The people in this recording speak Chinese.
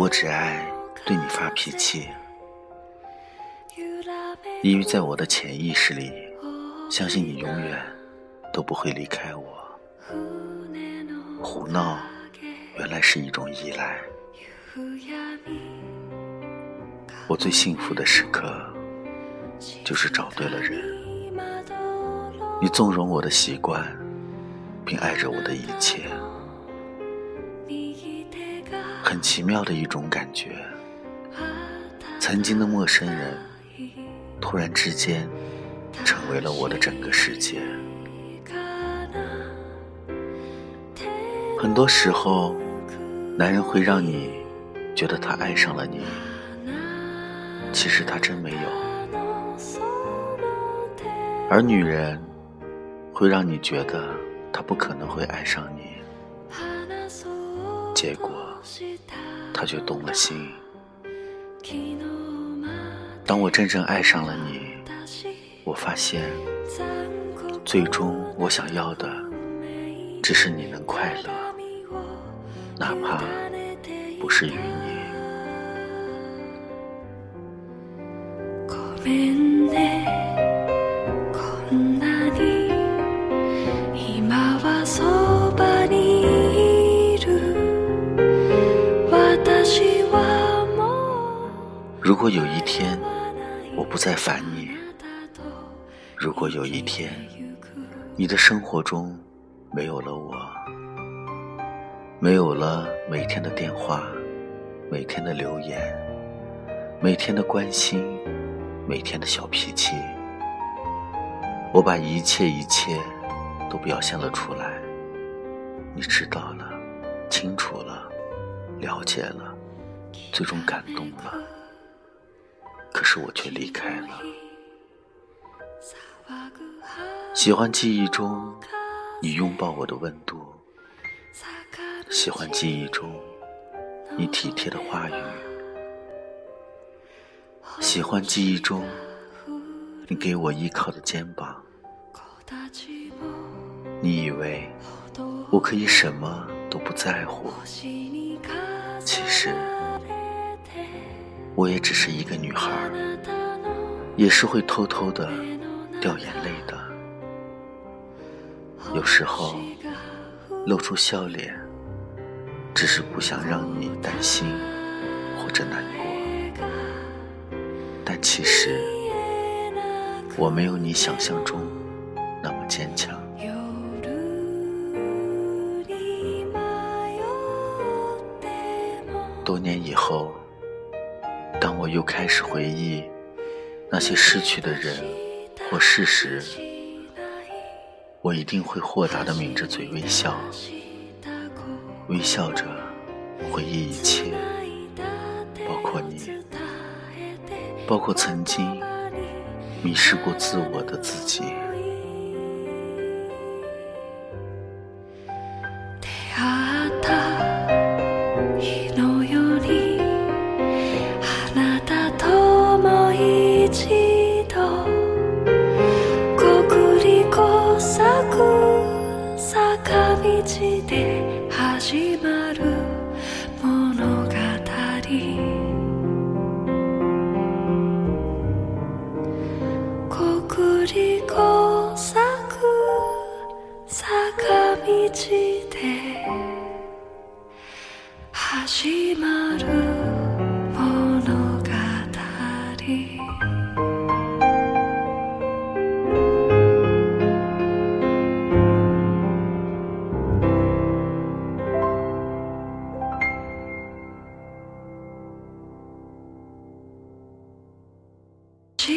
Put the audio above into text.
我只爱对你发脾气，因为在我的潜意识里，相信你永远都不会离开我。胡闹原来是一种依赖。我最幸福的时刻，就是找对了人。你纵容我的习惯，并爱着我的一切，很奇妙的一种感觉。曾经的陌生人，突然之间成为了我的整个世界。很多时候，男人会让你觉得他爱上了你。其实他真没有，而女人会让你觉得他不可能会爱上你，结果他却动了心。当我真正爱上了你，我发现，最终我想要的只是你能快乐，哪怕不是与你。如果有一天我不再烦你，如果有一天你的生活中没有了我，没有了每天的电话，每天的留言，每天的关心。每天的小脾气，我把一切一切都表现了出来。你知道了，清楚了，了解了，最终感动了。可是我却离开了。喜欢记忆中你拥抱我的温度，喜欢记忆中你体贴的话语。喜欢记忆中你给我依靠的肩膀，你以为我可以什么都不在乎，其实我也只是一个女孩，也是会偷偷的掉眼泪的，有时候露出笑脸，只是不想让你担心或者难过。但其实我没有你想象中那么坚强。多年以后，又开始回忆那些逝去的人或事实，我一定会豁达的抿着嘴微笑，微笑着回忆一切，包括你。包括曾经迷失过自我的自己。始まる物語。国立工作坂道で始まる。